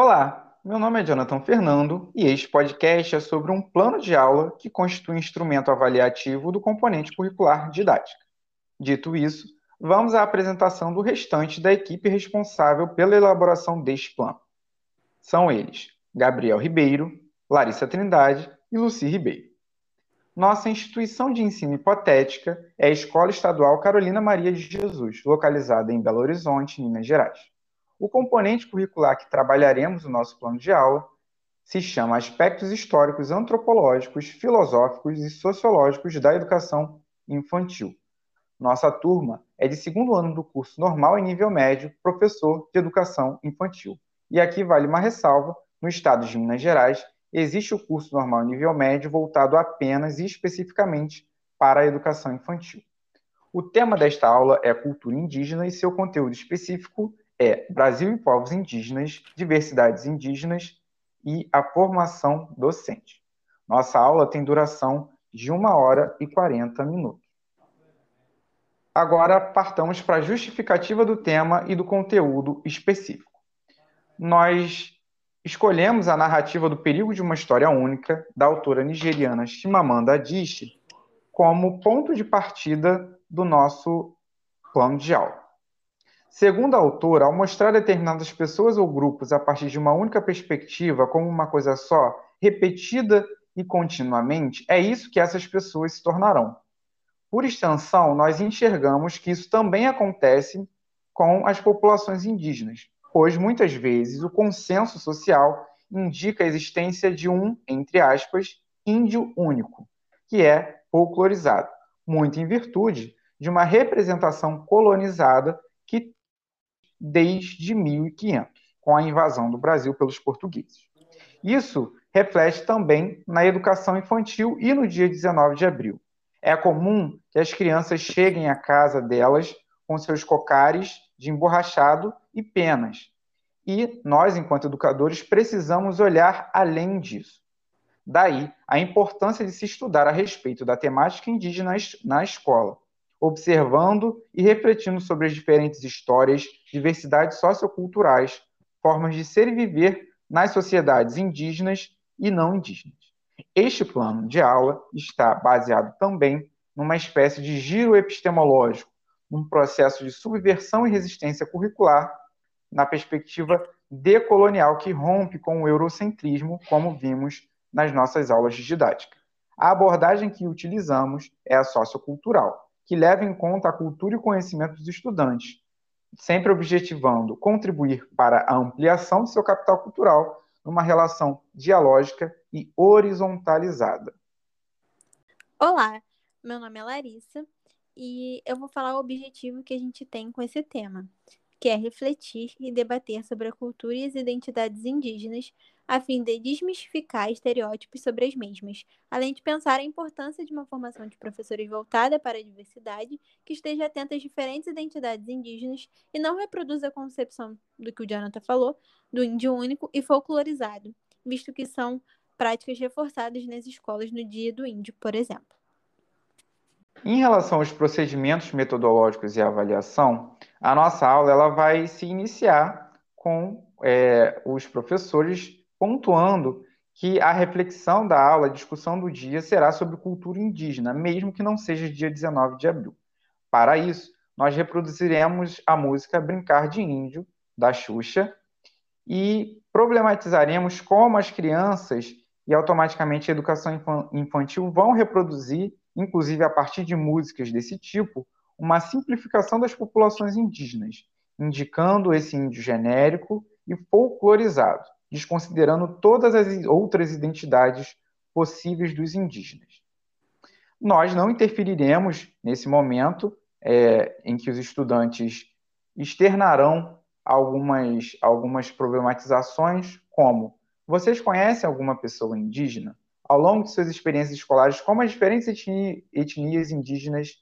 Olá, meu nome é Jonathan Fernando e este podcast é sobre um plano de aula que constitui um instrumento avaliativo do componente curricular didática. Dito isso, vamos à apresentação do restante da equipe responsável pela elaboração deste plano. São eles Gabriel Ribeiro, Larissa Trindade e Luci Ribeiro. Nossa instituição de ensino hipotética é a Escola Estadual Carolina Maria de Jesus, localizada em Belo Horizonte, Minas Gerais. O componente curricular que trabalharemos no nosso plano de aula se chama Aspectos Históricos, Antropológicos, Filosóficos e Sociológicos da Educação Infantil. Nossa turma é de segundo ano do curso normal e nível médio, professor de Educação Infantil. E aqui vale uma ressalva: no estado de Minas Gerais, existe o curso normal nível médio voltado apenas e especificamente para a educação infantil. O tema desta aula é cultura indígena e seu conteúdo específico é Brasil e povos indígenas, diversidades indígenas e a formação docente. Nossa aula tem duração de 1 hora e 40 minutos. Agora partamos para a justificativa do tema e do conteúdo específico. Nós escolhemos a narrativa do perigo de uma história única, da autora nigeriana Chimamanda Adichie, como ponto de partida do nosso plano de aula. Segundo a autora, ao mostrar determinadas pessoas ou grupos a partir de uma única perspectiva, como uma coisa só, repetida e continuamente, é isso que essas pessoas se tornarão. Por extensão, nós enxergamos que isso também acontece com as populações indígenas pois muitas vezes o consenso social indica a existência de um, entre aspas, índio único, que é folclorizado, muito em virtude de uma representação colonizada que desde 1500, com a invasão do Brasil pelos portugueses. Isso reflete também na educação infantil e no dia 19 de abril. É comum que as crianças cheguem à casa delas com seus cocares de emborrachado e penas. E nós, enquanto educadores, precisamos olhar além disso. Daí a importância de se estudar a respeito da temática indígena na escola, observando e refletindo sobre as diferentes histórias, diversidades socioculturais, formas de ser e viver nas sociedades indígenas e não indígenas. Este plano de aula está baseado também numa espécie de giro epistemológico, num processo de subversão e resistência curricular na perspectiva decolonial que rompe com o eurocentrismo, como vimos nas nossas aulas de didática. A abordagem que utilizamos é a sociocultural, que leva em conta a cultura e conhecimento dos estudantes, sempre objetivando contribuir para a ampliação de seu capital cultural numa relação dialógica e horizontalizada. Olá, meu nome é Larissa e eu vou falar o objetivo que a gente tem com esse tema, que é refletir e debater sobre a cultura e as identidades indígenas, a fim de desmistificar estereótipos sobre as mesmas, além de pensar a importância de uma formação de professores voltada para a diversidade, que esteja atenta às diferentes identidades indígenas e não reproduza a concepção do que o Jonathan falou, do índio único e folclorizado, visto que são práticas reforçadas nas escolas no Dia do Índio, por exemplo. Em relação aos procedimentos metodológicos e avaliação, a nossa aula ela vai se iniciar com é, os professores pontuando que a reflexão da aula, a discussão do dia, será sobre cultura indígena, mesmo que não seja dia 19 de abril. Para isso, nós reproduziremos a música Brincar de Índio, da Xuxa, e problematizaremos como as crianças e automaticamente a educação infantil vão reproduzir inclusive a partir de músicas desse tipo, uma simplificação das populações indígenas, indicando esse índio genérico e folclorizado, desconsiderando todas as outras identidades possíveis dos indígenas. Nós não interferiremos nesse momento é, em que os estudantes externarão algumas, algumas problematizações, como: vocês conhecem alguma pessoa indígena? ao longo de suas experiências escolares, como as diferentes etnias indígenas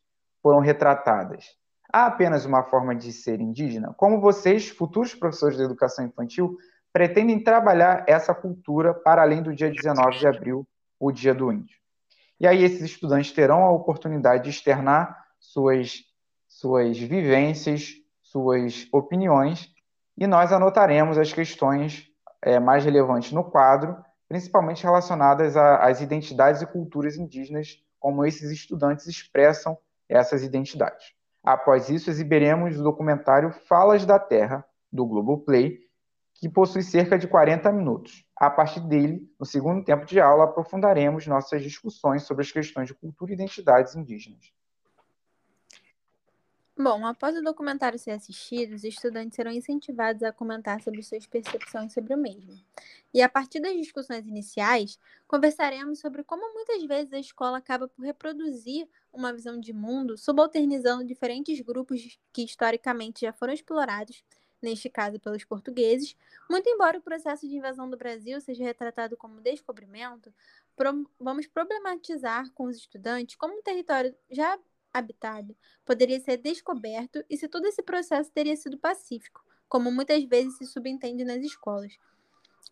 foram retratadas. Há apenas uma forma de ser indígena? Como vocês, futuros professores de educação infantil, pretendem trabalhar essa cultura para além do dia 19 de abril, o Dia do Índio? E aí esses estudantes terão a oportunidade de externar suas, suas vivências, suas opiniões, e nós anotaremos as questões é, mais relevantes no quadro, principalmente relacionadas às identidades e culturas indígenas, como esses estudantes expressam essas identidades. Após isso, exibiremos o documentário Falas da Terra, do Globoplay, que possui cerca de 40 minutos. A partir dele, no segundo tempo de aula, aprofundaremos nossas discussões sobre as questões de cultura e identidades indígenas. Bom, após o documentário ser assistido, os estudantes serão incentivados a comentar sobre suas percepções sobre o mesmo. E a partir das discussões iniciais, conversaremos sobre como muitas vezes a escola acaba por reproduzir uma visão de mundo, subalternizando diferentes grupos que historicamente já foram explorados, neste caso pelos portugueses. Muito embora o processo de invasão do Brasil seja retratado como descobrimento, vamos problematizar com os estudantes como um território já habitado poderia ser descoberto e se todo esse processo teria sido pacífico, como muitas vezes se subentende nas escolas.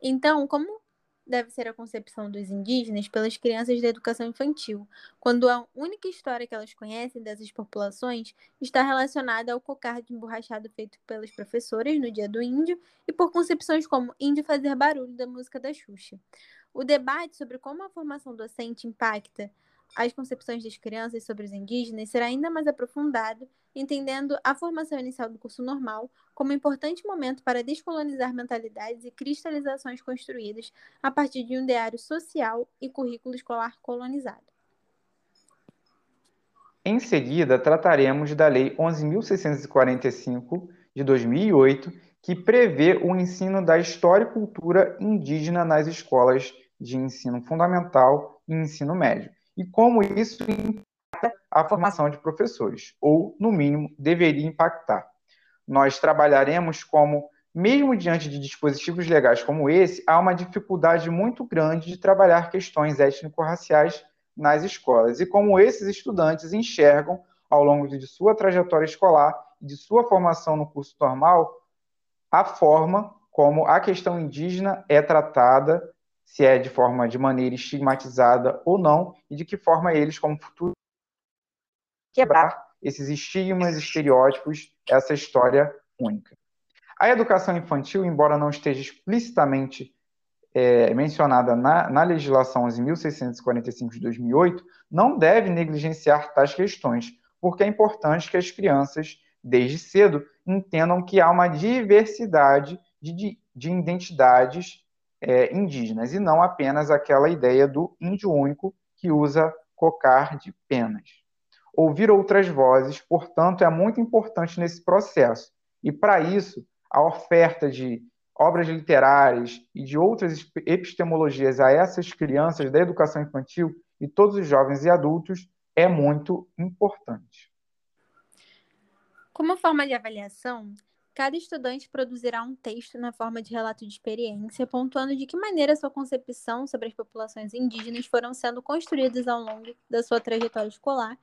Então, como deve ser a concepção dos indígenas pelas crianças da educação infantil, quando a única história que elas conhecem dessas populações está relacionada ao cocar de emborrachado feito pelas professoras no Dia do Índio e por concepções como índio fazer barulho da música da Xuxa. O debate sobre como a formação docente impacta as concepções das crianças sobre os indígenas será ainda mais aprofundado, entendendo a formação inicial do curso normal como um importante momento para descolonizar mentalidades e cristalizações construídas a partir de um ideário social e currículo escolar colonizado. Em seguida, trataremos da Lei 11.645 de 2008, que prevê o ensino da história e cultura indígena nas escolas de ensino fundamental e ensino médio e como isso impacta a formação de professores, ou, no mínimo, deveria impactar. Nós trabalharemos como, mesmo diante de dispositivos legais como esse, há uma dificuldade muito grande de trabalhar questões étnico-raciais nas escolas, e como esses estudantes enxergam, ao longo de sua trajetória escolar e de sua formação no curso normal, a forma como a questão indígena é tratada se é de forma de maneira estigmatizada ou não, e de que forma eles, como futuro, quebrar esses estigmas, estereótipos, essa história única. A educação infantil, embora não esteja explicitamente é, mencionada na, na legislação 11.645 de 2008, não deve negligenciar tais questões, porque é importante que as crianças, desde cedo, entendam que há uma diversidade de, de, de identidades é, indígenas, e não apenas aquela ideia do índio único que usa cocar de penas. Ouvir outras vozes, portanto, é muito importante nesse processo. E para isso, a oferta de obras literárias e de outras epistemologias a essas crianças da educação infantil e todos os jovens e adultos é muito importante. Como forma de avaliação, Cada estudante produzirá um texto na forma de relato de experiência, pontuando de que maneira sua concepção sobre as populações indígenas foram sendo construídas ao longo da sua trajetória escolar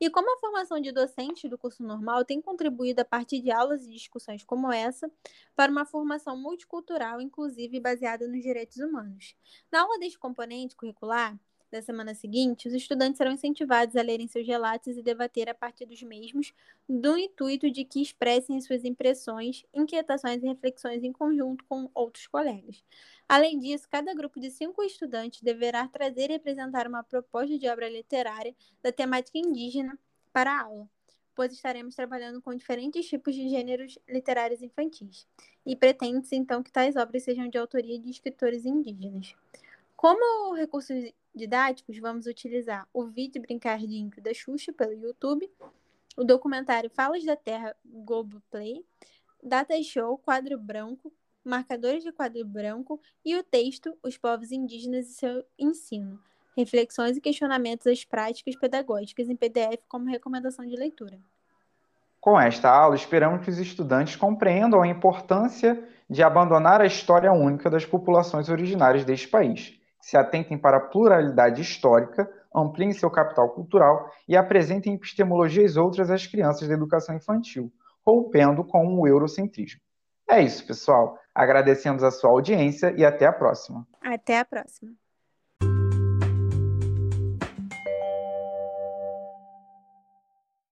e como a formação de docentes do curso normal tem contribuído a partir de aulas e discussões como essa para uma formação multicultural, inclusive baseada nos direitos humanos. Na aula deste componente curricular, da semana seguinte, os estudantes serão incentivados a lerem seus relatos e debater a partir dos mesmos, do intuito de que expressem suas impressões, inquietações e reflexões em conjunto com outros colegas. Além disso, cada grupo de cinco estudantes deverá trazer e apresentar uma proposta de obra literária da temática indígena para a aula, pois estaremos trabalhando com diferentes tipos de gêneros literários infantis, e pretende-se então que tais obras sejam de autoria de escritores indígenas. Como recursos didáticos, vamos utilizar o vídeo Brincar de Índio da Xuxa pelo YouTube, o documentário Falas da Terra Globoplay, Data Show Quadro Branco, Marcadores de Quadro Branco e o texto Os Povos Indígenas e seu Ensino, reflexões e questionamentos das práticas pedagógicas em PDF como recomendação de leitura. Com esta aula, esperamos que os estudantes compreendam a importância de abandonar a história única das populações originárias deste país se atentem para a pluralidade histórica, ampliem seu capital cultural e apresentem epistemologias outras às crianças da educação infantil, rompendo com o eurocentrismo. É isso, pessoal. Agradecemos a sua audiência e até a próxima. Até a próxima.